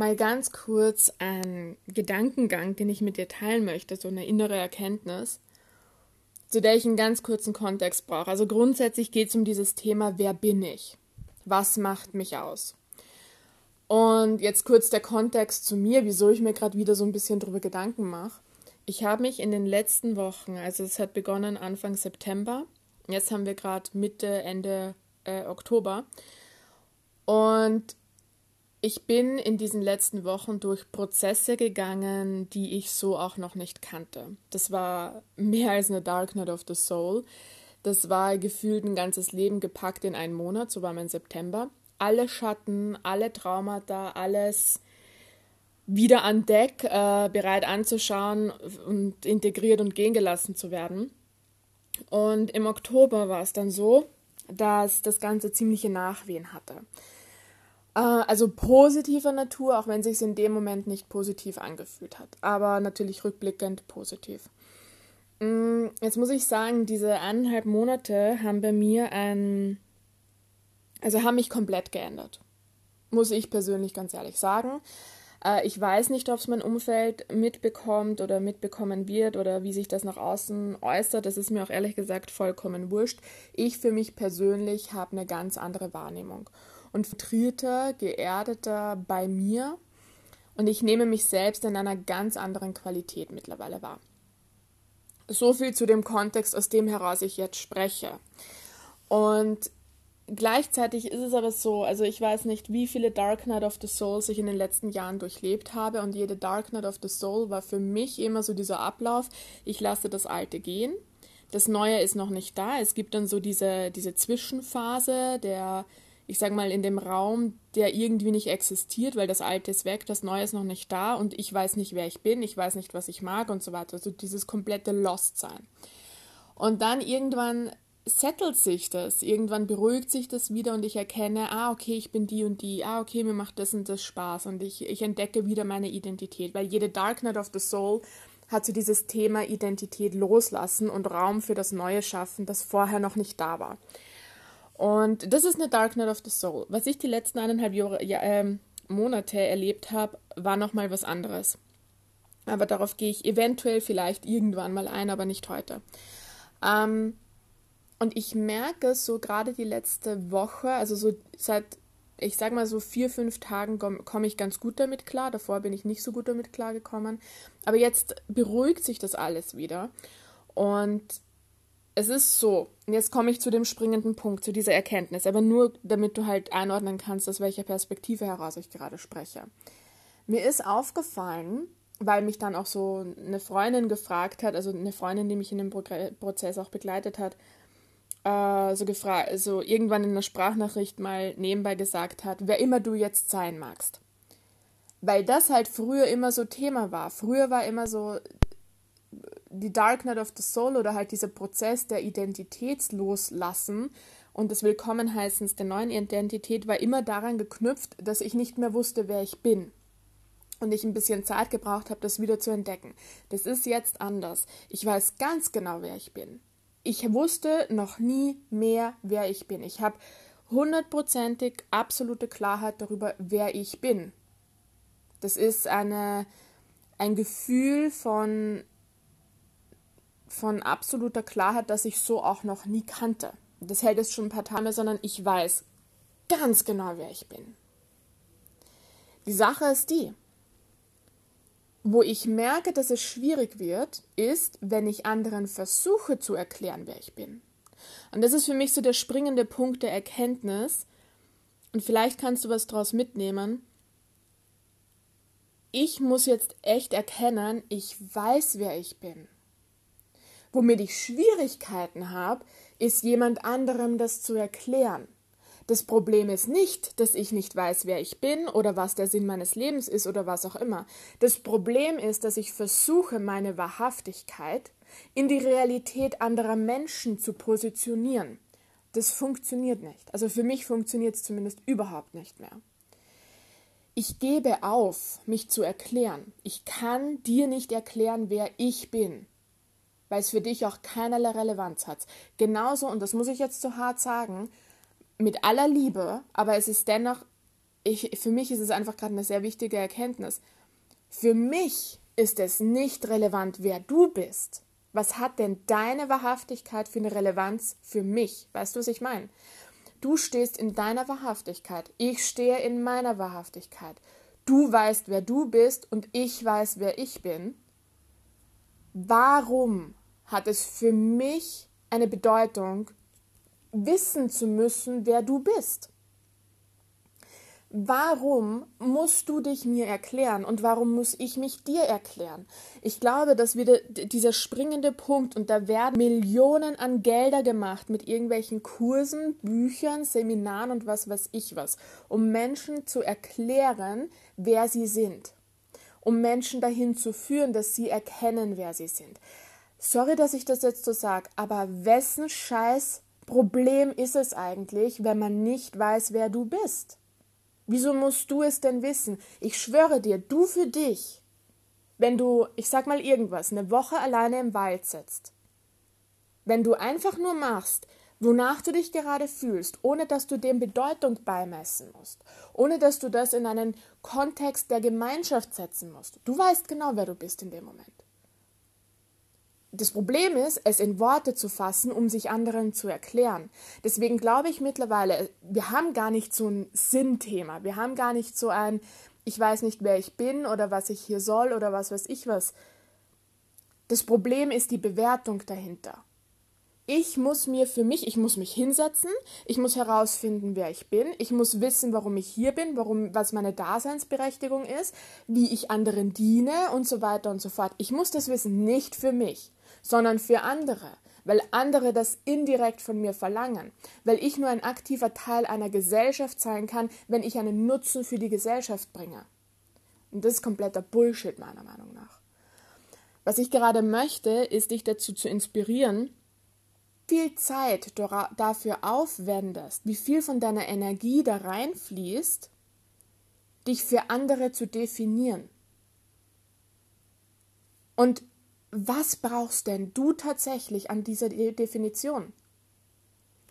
mal ganz kurz einen Gedankengang, den ich mit dir teilen möchte, so eine innere Erkenntnis, zu der ich einen ganz kurzen Kontext brauche. Also grundsätzlich geht es um dieses Thema, wer bin ich? Was macht mich aus? Und jetzt kurz der Kontext zu mir, wieso ich mir gerade wieder so ein bisschen drüber Gedanken mache. Ich habe mich in den letzten Wochen, also es hat begonnen Anfang September, jetzt haben wir gerade Mitte, Ende äh, Oktober, und ich bin in diesen letzten Wochen durch Prozesse gegangen, die ich so auch noch nicht kannte. Das war mehr als eine Dark Night of the Soul. Das war gefühlt ein ganzes Leben gepackt in einen Monat, so war mein September. Alle Schatten, alle Traumata, alles wieder an Deck, äh, bereit anzuschauen und integriert und gehen gelassen zu werden. Und im Oktober war es dann so, dass das Ganze ziemliche Nachwehen hatte. Äh, also positiver Natur, auch wenn es sich in dem Moment nicht positiv angefühlt hat. Aber natürlich rückblickend positiv. Mm, jetzt muss ich sagen, diese eineinhalb Monate haben bei mir ein, also haben mich komplett geändert. Muss ich persönlich ganz ehrlich sagen. Äh, ich weiß nicht, ob es mein Umfeld mitbekommt oder mitbekommen wird oder wie sich das nach außen äußert. Das ist mir auch ehrlich gesagt vollkommen wurscht. Ich für mich persönlich habe eine ganz andere Wahrnehmung und filtrierter, geerdeter bei mir und ich nehme mich selbst in einer ganz anderen Qualität mittlerweile wahr. So viel zu dem Kontext, aus dem heraus ich jetzt spreche. Und gleichzeitig ist es aber so, also ich weiß nicht, wie viele Dark Night of the Souls ich in den letzten Jahren durchlebt habe und jede Dark Night of the Soul war für mich immer so dieser Ablauf, ich lasse das Alte gehen, das Neue ist noch nicht da, es gibt dann so diese, diese Zwischenphase der ich sag mal, in dem Raum, der irgendwie nicht existiert, weil das Alte ist weg, das Neue ist noch nicht da und ich weiß nicht, wer ich bin, ich weiß nicht, was ich mag und so weiter. Also dieses komplette Lost-Sein. Und dann irgendwann settelt sich das, irgendwann beruhigt sich das wieder und ich erkenne, ah, okay, ich bin die und die, ah, okay, mir macht das und das Spaß und ich, ich entdecke wieder meine Identität, weil jede Dark Night of the Soul hat so dieses Thema Identität loslassen und Raum für das Neue schaffen, das vorher noch nicht da war. Und das ist eine Dark Night of the Soul. Was ich die letzten eineinhalb Jahre, ja, äh, Monate erlebt habe, war nochmal was anderes. Aber darauf gehe ich eventuell vielleicht irgendwann mal ein, aber nicht heute. Ähm, und ich merke so gerade die letzte Woche, also so seit, ich sag mal so vier, fünf Tagen komme ich ganz gut damit klar. Davor bin ich nicht so gut damit klargekommen. Aber jetzt beruhigt sich das alles wieder. Und es ist so, jetzt komme ich zu dem springenden Punkt, zu dieser Erkenntnis, aber nur damit du halt einordnen kannst, aus welcher Perspektive heraus ich gerade spreche. Mir ist aufgefallen, weil mich dann auch so eine Freundin gefragt hat, also eine Freundin, die mich in dem Prozess auch begleitet hat, äh, so gefragt, so irgendwann in einer Sprachnachricht mal nebenbei gesagt hat, wer immer du jetzt sein magst. Weil das halt früher immer so Thema war. Früher war immer so die Dark Night of the Soul oder halt dieser Prozess der Identitätsloslassen und des Willkommenheißens der neuen Identität war immer daran geknüpft, dass ich nicht mehr wusste, wer ich bin. Und ich ein bisschen Zeit gebraucht habe, das wieder zu entdecken. Das ist jetzt anders. Ich weiß ganz genau, wer ich bin. Ich wusste noch nie mehr, wer ich bin. Ich habe hundertprozentig absolute Klarheit darüber, wer ich bin. Das ist eine, ein Gefühl von von absoluter Klarheit, dass ich so auch noch nie kannte. Das hält jetzt schon ein paar Tage, sondern ich weiß ganz genau, wer ich bin. Die Sache ist die, wo ich merke, dass es schwierig wird, ist, wenn ich anderen versuche zu erklären, wer ich bin. Und das ist für mich so der springende Punkt der Erkenntnis. Und vielleicht kannst du was daraus mitnehmen. Ich muss jetzt echt erkennen, ich weiß, wer ich bin. Womit ich Schwierigkeiten habe, ist jemand anderem das zu erklären. Das Problem ist nicht, dass ich nicht weiß, wer ich bin oder was der Sinn meines Lebens ist oder was auch immer. Das Problem ist, dass ich versuche, meine Wahrhaftigkeit in die Realität anderer Menschen zu positionieren. Das funktioniert nicht. Also für mich funktioniert es zumindest überhaupt nicht mehr. Ich gebe auf, mich zu erklären. Ich kann dir nicht erklären, wer ich bin weil es für dich auch keinerlei Relevanz hat. Genauso, und das muss ich jetzt so hart sagen, mit aller Liebe, aber es ist dennoch ich, für mich ist es einfach gerade eine sehr wichtige Erkenntnis. Für mich ist es nicht relevant, wer du bist. Was hat denn deine Wahrhaftigkeit für eine Relevanz für mich? Weißt du, was ich meine? Du stehst in deiner Wahrhaftigkeit. Ich stehe in meiner Wahrhaftigkeit. Du weißt, wer du bist und ich weiß, wer ich bin. Warum hat es für mich eine Bedeutung, wissen zu müssen, wer du bist? Warum musst du dich mir erklären und warum muss ich mich dir erklären? Ich glaube, dass wieder dieser springende Punkt und da werden Millionen an Gelder gemacht mit irgendwelchen Kursen, Büchern, Seminaren und was weiß ich was, um Menschen zu erklären, wer sie sind, um Menschen dahin zu führen, dass sie erkennen, wer sie sind. Sorry, dass ich das jetzt so sage, aber wessen Scheiß Problem ist es eigentlich, wenn man nicht weiß, wer du bist? Wieso musst du es denn wissen? Ich schwöre dir, du für dich, wenn du, ich sag mal irgendwas, eine Woche alleine im Wald sitzt, wenn du einfach nur machst, wonach du dich gerade fühlst, ohne dass du dem Bedeutung beimessen musst, ohne dass du das in einen Kontext der Gemeinschaft setzen musst. Du weißt genau, wer du bist in dem Moment. Das Problem ist, es in Worte zu fassen, um sich anderen zu erklären. Deswegen glaube ich mittlerweile, wir haben gar nicht so ein Sinnthema. Wir haben gar nicht so ein, ich weiß nicht, wer ich bin oder was ich hier soll oder was weiß ich was. Das Problem ist die Bewertung dahinter. Ich muss mir für mich, ich muss mich hinsetzen, ich muss herausfinden, wer ich bin, ich muss wissen, warum ich hier bin, warum, was meine Daseinsberechtigung ist, wie ich anderen diene und so weiter und so fort. Ich muss das wissen, nicht für mich sondern für andere, weil andere das indirekt von mir verlangen, weil ich nur ein aktiver Teil einer Gesellschaft sein kann, wenn ich einen Nutzen für die Gesellschaft bringe. Und das ist kompletter Bullshit meiner Meinung nach. Was ich gerade möchte, ist dich dazu zu inspirieren, viel Zeit dafür aufwendest, wie viel von deiner Energie da reinfließt, dich für andere zu definieren. Und was brauchst denn du tatsächlich an dieser Definition?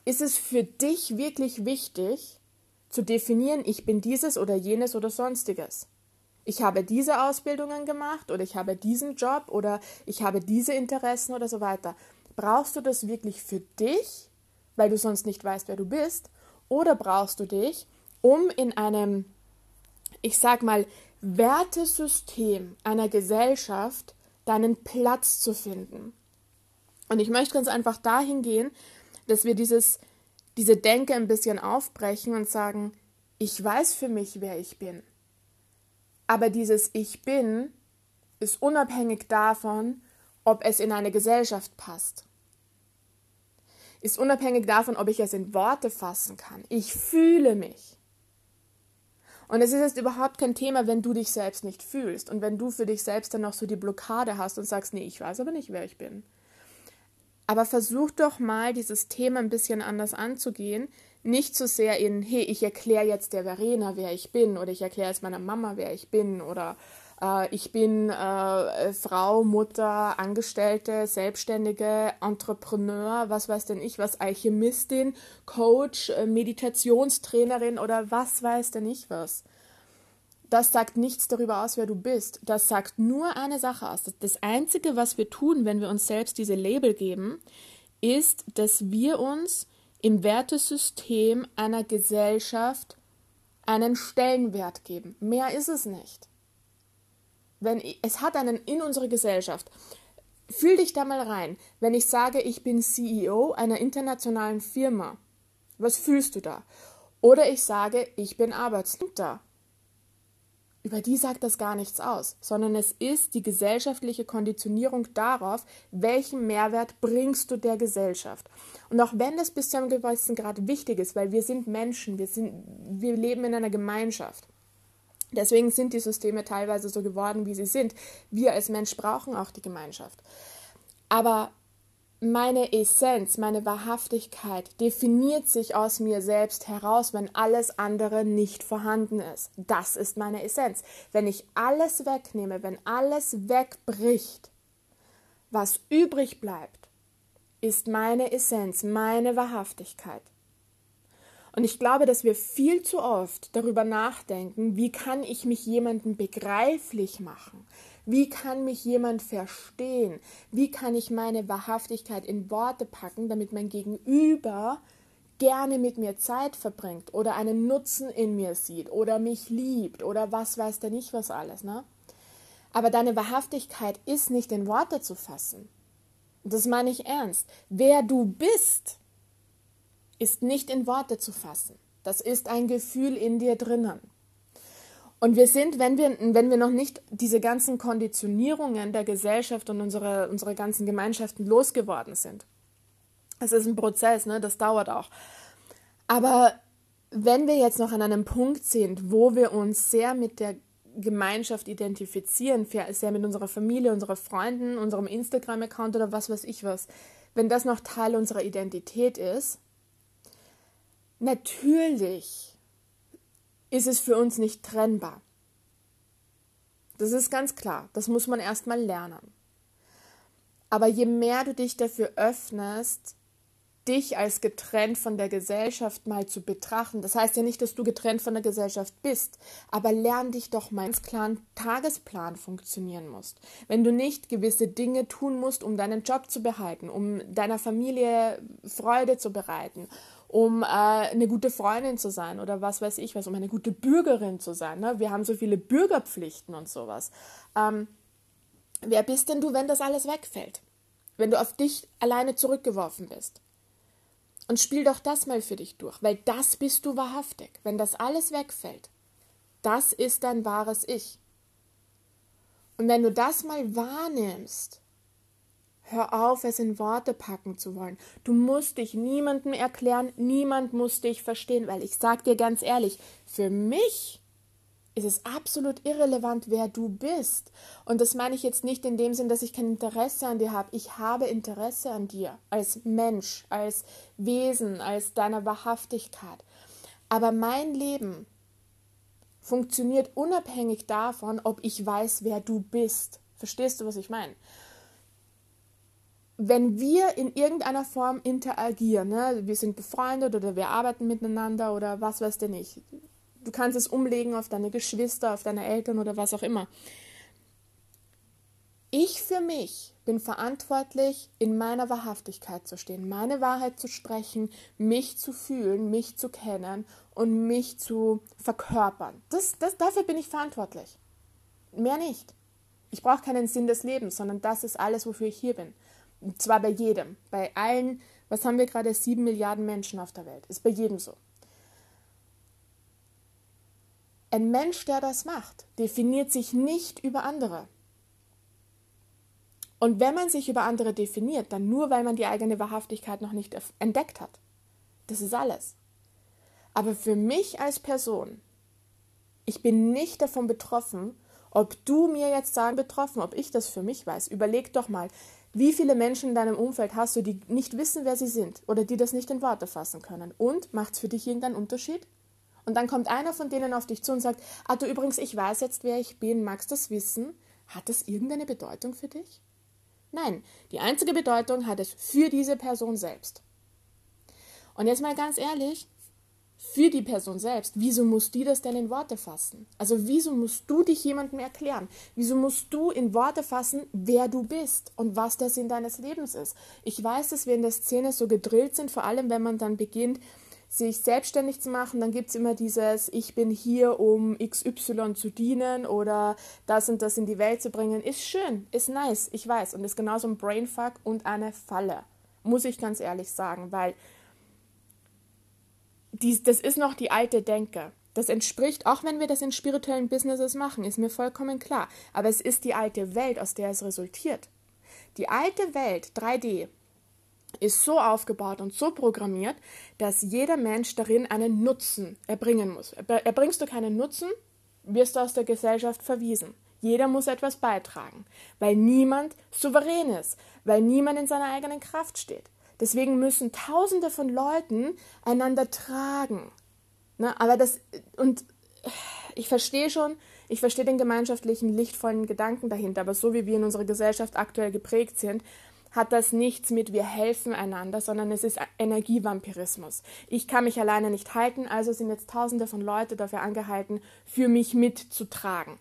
Ist es für dich wirklich wichtig zu definieren, ich bin dieses oder jenes oder sonstiges? Ich habe diese Ausbildungen gemacht oder ich habe diesen Job oder ich habe diese Interessen oder so weiter. Brauchst du das wirklich für dich, weil du sonst nicht weißt, wer du bist? Oder brauchst du dich, um in einem, ich sag mal, Wertesystem einer Gesellschaft deinen Platz zu finden. Und ich möchte ganz einfach dahin gehen, dass wir dieses, diese Denke ein bisschen aufbrechen und sagen, ich weiß für mich, wer ich bin. Aber dieses Ich bin ist unabhängig davon, ob es in eine Gesellschaft passt. Ist unabhängig davon, ob ich es in Worte fassen kann. Ich fühle mich. Und es ist jetzt überhaupt kein Thema, wenn du dich selbst nicht fühlst und wenn du für dich selbst dann noch so die Blockade hast und sagst, nee, ich weiß aber nicht, wer ich bin. Aber versuch doch mal, dieses Thema ein bisschen anders anzugehen. Nicht so sehr in, hey, ich erkläre jetzt der Verena, wer ich bin, oder ich erkläre jetzt meiner Mama, wer ich bin, oder ich bin äh, Frau, Mutter, Angestellte, Selbstständige, Entrepreneur, was weiß denn ich, was Alchemistin, Coach, äh, Meditationstrainerin oder was weiß denn ich was. Das sagt nichts darüber aus, wer du bist. Das sagt nur eine Sache aus. Das Einzige, was wir tun, wenn wir uns selbst diese Label geben, ist, dass wir uns im Wertesystem einer Gesellschaft einen Stellenwert geben. Mehr ist es nicht wenn ich, es hat einen in unserer Gesellschaft. Fühl dich da mal rein. Wenn ich sage, ich bin CEO einer internationalen Firma, was fühlst du da? Oder ich sage, ich bin Arbeitsnehmer. Über die sagt das gar nichts aus, sondern es ist die gesellschaftliche Konditionierung darauf, welchen Mehrwert bringst du der Gesellschaft. Und auch wenn das bis zu einem gewissen Grad wichtig ist, weil wir sind Menschen, wir, sind, wir leben in einer Gemeinschaft. Deswegen sind die Systeme teilweise so geworden, wie sie sind. Wir als Mensch brauchen auch die Gemeinschaft. Aber meine Essenz, meine Wahrhaftigkeit definiert sich aus mir selbst heraus, wenn alles andere nicht vorhanden ist. Das ist meine Essenz. Wenn ich alles wegnehme, wenn alles wegbricht, was übrig bleibt, ist meine Essenz, meine Wahrhaftigkeit. Und ich glaube, dass wir viel zu oft darüber nachdenken, wie kann ich mich jemandem begreiflich machen? Wie kann mich jemand verstehen? Wie kann ich meine Wahrhaftigkeit in Worte packen, damit mein Gegenüber gerne mit mir Zeit verbringt oder einen Nutzen in mir sieht oder mich liebt oder was weiß der nicht was alles, ne? Aber deine Wahrhaftigkeit ist nicht in Worte zu fassen. Das meine ich ernst. Wer du bist, ist nicht in Worte zu fassen. Das ist ein Gefühl in dir drinnen. Und wir sind, wenn wir, wenn wir noch nicht diese ganzen Konditionierungen der Gesellschaft und unsere, unsere ganzen Gemeinschaften losgeworden sind. Es ist ein Prozess, ne? das dauert auch. Aber wenn wir jetzt noch an einem Punkt sind, wo wir uns sehr mit der Gemeinschaft identifizieren, sehr mit unserer Familie, unserer Freunden, unserem Instagram-Account oder was weiß ich was, wenn das noch Teil unserer Identität ist, natürlich ist es für uns nicht trennbar. Das ist ganz klar, das muss man erstmal lernen. Aber je mehr du dich dafür öffnest, dich als getrennt von der Gesellschaft mal zu betrachten. Das heißt ja nicht, dass du getrennt von der Gesellschaft bist, aber lern dich doch mal ins klaren Tagesplan funktionieren musst. Wenn du nicht gewisse Dinge tun musst, um deinen Job zu behalten, um deiner Familie Freude zu bereiten, um äh, eine gute Freundin zu sein oder was weiß ich was, um eine gute Bürgerin zu sein. Ne? Wir haben so viele Bürgerpflichten und sowas. Ähm, wer bist denn du, wenn das alles wegfällt? Wenn du auf dich alleine zurückgeworfen bist? Und spiel doch das mal für dich durch, weil das bist du wahrhaftig. Wenn das alles wegfällt, das ist dein wahres Ich. Und wenn du das mal wahrnimmst, hör auf, es in Worte packen zu wollen. Du musst dich niemandem erklären, niemand muss dich verstehen, weil ich sag dir ganz ehrlich, für mich ist es absolut irrelevant, wer du bist. Und das meine ich jetzt nicht in dem Sinn, dass ich kein Interesse an dir habe. Ich habe Interesse an dir als Mensch, als Wesen, als deiner Wahrhaftigkeit. Aber mein Leben funktioniert unabhängig davon, ob ich weiß, wer du bist. Verstehst du, was ich meine? Wenn wir in irgendeiner Form interagieren, ne, wir sind befreundet oder wir arbeiten miteinander oder was weiß denn ich, Du kannst es umlegen auf deine Geschwister, auf deine Eltern oder was auch immer. Ich für mich bin verantwortlich, in meiner Wahrhaftigkeit zu stehen, meine Wahrheit zu sprechen, mich zu fühlen, mich zu kennen und mich zu verkörpern. Das, das, dafür bin ich verantwortlich. Mehr nicht. Ich brauche keinen Sinn des Lebens, sondern das ist alles, wofür ich hier bin. Und zwar bei jedem, bei allen, was haben wir gerade, sieben Milliarden Menschen auf der Welt. Ist bei jedem so. Ein Mensch, der das macht, definiert sich nicht über andere. Und wenn man sich über andere definiert, dann nur, weil man die eigene Wahrhaftigkeit noch nicht entdeckt hat. Das ist alles. Aber für mich als Person, ich bin nicht davon betroffen, ob du mir jetzt sagen, betroffen, ob ich das für mich weiß. Überleg doch mal, wie viele Menschen in deinem Umfeld hast du, die nicht wissen, wer sie sind oder die das nicht in Worte fassen können. Und macht es für dich irgendeinen Unterschied? Und dann kommt einer von denen auf dich zu und sagt, ah du übrigens, ich weiß jetzt, wer ich bin, magst das wissen? Hat das irgendeine Bedeutung für dich? Nein, die einzige Bedeutung hat es für diese Person selbst. Und jetzt mal ganz ehrlich, für die Person selbst, wieso muss die das denn in Worte fassen? Also wieso musst du dich jemandem erklären? Wieso musst du in Worte fassen, wer du bist und was der Sinn deines Lebens ist? Ich weiß, dass wir in der Szene so gedrillt sind, vor allem wenn man dann beginnt, sich selbstständig zu machen, dann gibt es immer dieses, ich bin hier, um XY zu dienen oder das und das in die Welt zu bringen. Ist schön, ist nice, ich weiß. Und ist genauso ein Brainfuck und eine Falle, muss ich ganz ehrlich sagen, weil dies, das ist noch die alte Denke. Das entspricht, auch wenn wir das in spirituellen Businesses machen, ist mir vollkommen klar. Aber es ist die alte Welt, aus der es resultiert. Die alte Welt, 3D, ist so aufgebaut und so programmiert, dass jeder Mensch darin einen Nutzen erbringen muss. Erbringst du keinen Nutzen, wirst du aus der Gesellschaft verwiesen. Jeder muss etwas beitragen, weil niemand souverän ist, weil niemand in seiner eigenen Kraft steht. Deswegen müssen Tausende von Leuten einander tragen. Ne? Aber das, und ich verstehe schon, ich verstehe den gemeinschaftlichen, lichtvollen Gedanken dahinter, aber so wie wir in unserer Gesellschaft aktuell geprägt sind, hat das nichts mit wir helfen einander, sondern es ist Energievampirismus. Ich kann mich alleine nicht halten, also sind jetzt tausende von Leuten dafür angehalten, für mich mitzutragen,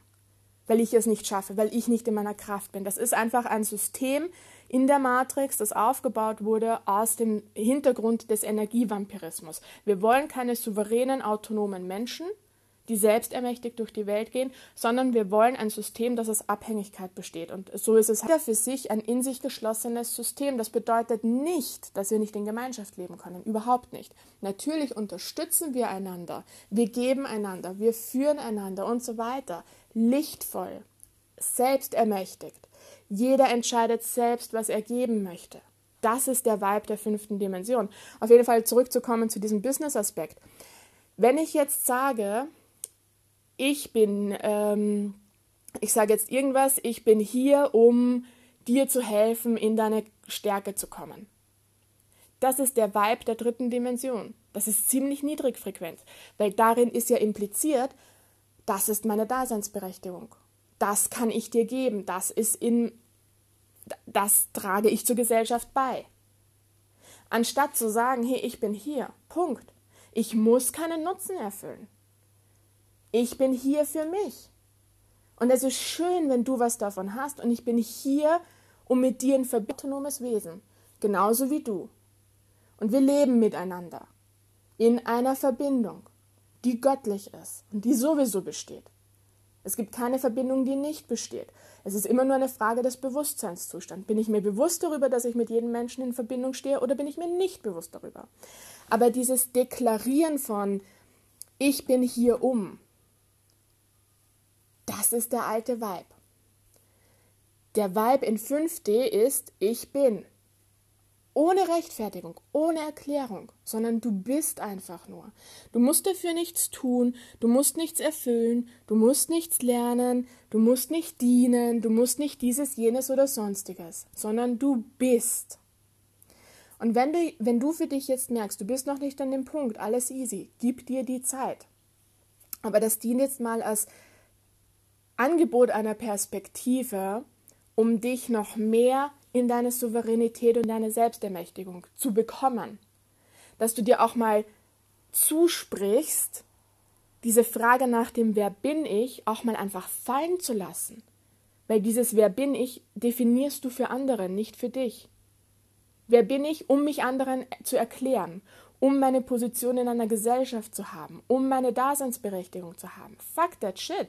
weil ich es nicht schaffe, weil ich nicht in meiner Kraft bin. Das ist einfach ein System in der Matrix, das aufgebaut wurde aus dem Hintergrund des Energievampirismus. Wir wollen keine souveränen, autonomen Menschen, die selbstermächtigt durch die Welt gehen, sondern wir wollen ein System, das aus Abhängigkeit besteht. Und so ist es für sich ein in sich geschlossenes System. Das bedeutet nicht, dass wir nicht in Gemeinschaft leben können. Überhaupt nicht. Natürlich unterstützen wir einander, wir geben einander, wir führen einander und so weiter. Lichtvoll, selbstermächtigt. Jeder entscheidet selbst, was er geben möchte. Das ist der Vibe der fünften Dimension. Auf jeden Fall zurückzukommen zu diesem Business-Aspekt. Wenn ich jetzt sage, ich bin, ähm, ich sage jetzt irgendwas, ich bin hier, um dir zu helfen, in deine Stärke zu kommen. Das ist der Vibe der dritten Dimension. Das ist ziemlich niedrig frequent, weil darin ist ja impliziert, das ist meine Daseinsberechtigung. Das kann ich dir geben, das ist in das trage ich zur Gesellschaft bei. Anstatt zu sagen, hey, ich bin hier, Punkt. Ich muss keinen Nutzen erfüllen. Ich bin hier für mich. Und es ist schön, wenn du was davon hast. Und ich bin hier, um mit dir ein autonomes Wesen, genauso wie du. Und wir leben miteinander in einer Verbindung, die göttlich ist und die sowieso besteht. Es gibt keine Verbindung, die nicht besteht. Es ist immer nur eine Frage des Bewusstseinszustands. Bin ich mir bewusst darüber, dass ich mit jedem Menschen in Verbindung stehe oder bin ich mir nicht bewusst darüber? Aber dieses Deklarieren von ich bin hier um, das ist der alte Vibe. Der Vibe in 5D ist ich bin. Ohne Rechtfertigung, ohne Erklärung, sondern du bist einfach nur. Du musst dafür nichts tun, du musst nichts erfüllen, du musst nichts lernen, du musst nicht dienen, du musst nicht dieses, jenes oder sonstiges, sondern du bist. Und wenn du, wenn du für dich jetzt merkst, du bist noch nicht an dem Punkt, alles easy, gib dir die Zeit. Aber das dient jetzt mal als Angebot einer Perspektive, um dich noch mehr in deine Souveränität und deine Selbstermächtigung zu bekommen. Dass du dir auch mal zusprichst, diese Frage nach dem Wer bin ich auch mal einfach fallen zu lassen. Weil dieses Wer bin ich definierst du für andere, nicht für dich. Wer bin ich, um mich anderen zu erklären, um meine Position in einer Gesellschaft zu haben, um meine Daseinsberechtigung zu haben? Fuck that shit.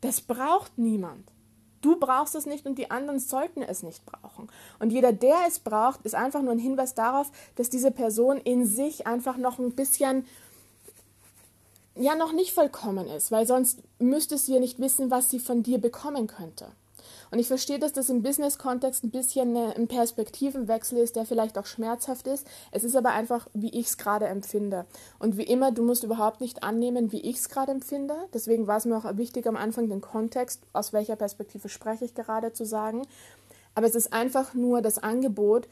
Das braucht niemand. Du brauchst es nicht und die anderen sollten es nicht brauchen. Und jeder, der es braucht, ist einfach nur ein Hinweis darauf, dass diese Person in sich einfach noch ein bisschen, ja, noch nicht vollkommen ist, weil sonst müsste sie ja nicht wissen, was sie von dir bekommen könnte. Und ich verstehe, dass das im Business-Kontext ein bisschen ein Perspektivenwechsel ist, der vielleicht auch schmerzhaft ist. Es ist aber einfach, wie ich es gerade empfinde. Und wie immer, du musst überhaupt nicht annehmen, wie ich es gerade empfinde. Deswegen war es mir auch wichtig, am Anfang den Kontext, aus welcher Perspektive spreche ich gerade, zu sagen. Aber es ist einfach nur das Angebot,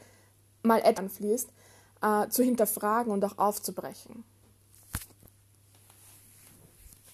mal etwas anfließt, äh, zu hinterfragen und auch aufzubrechen.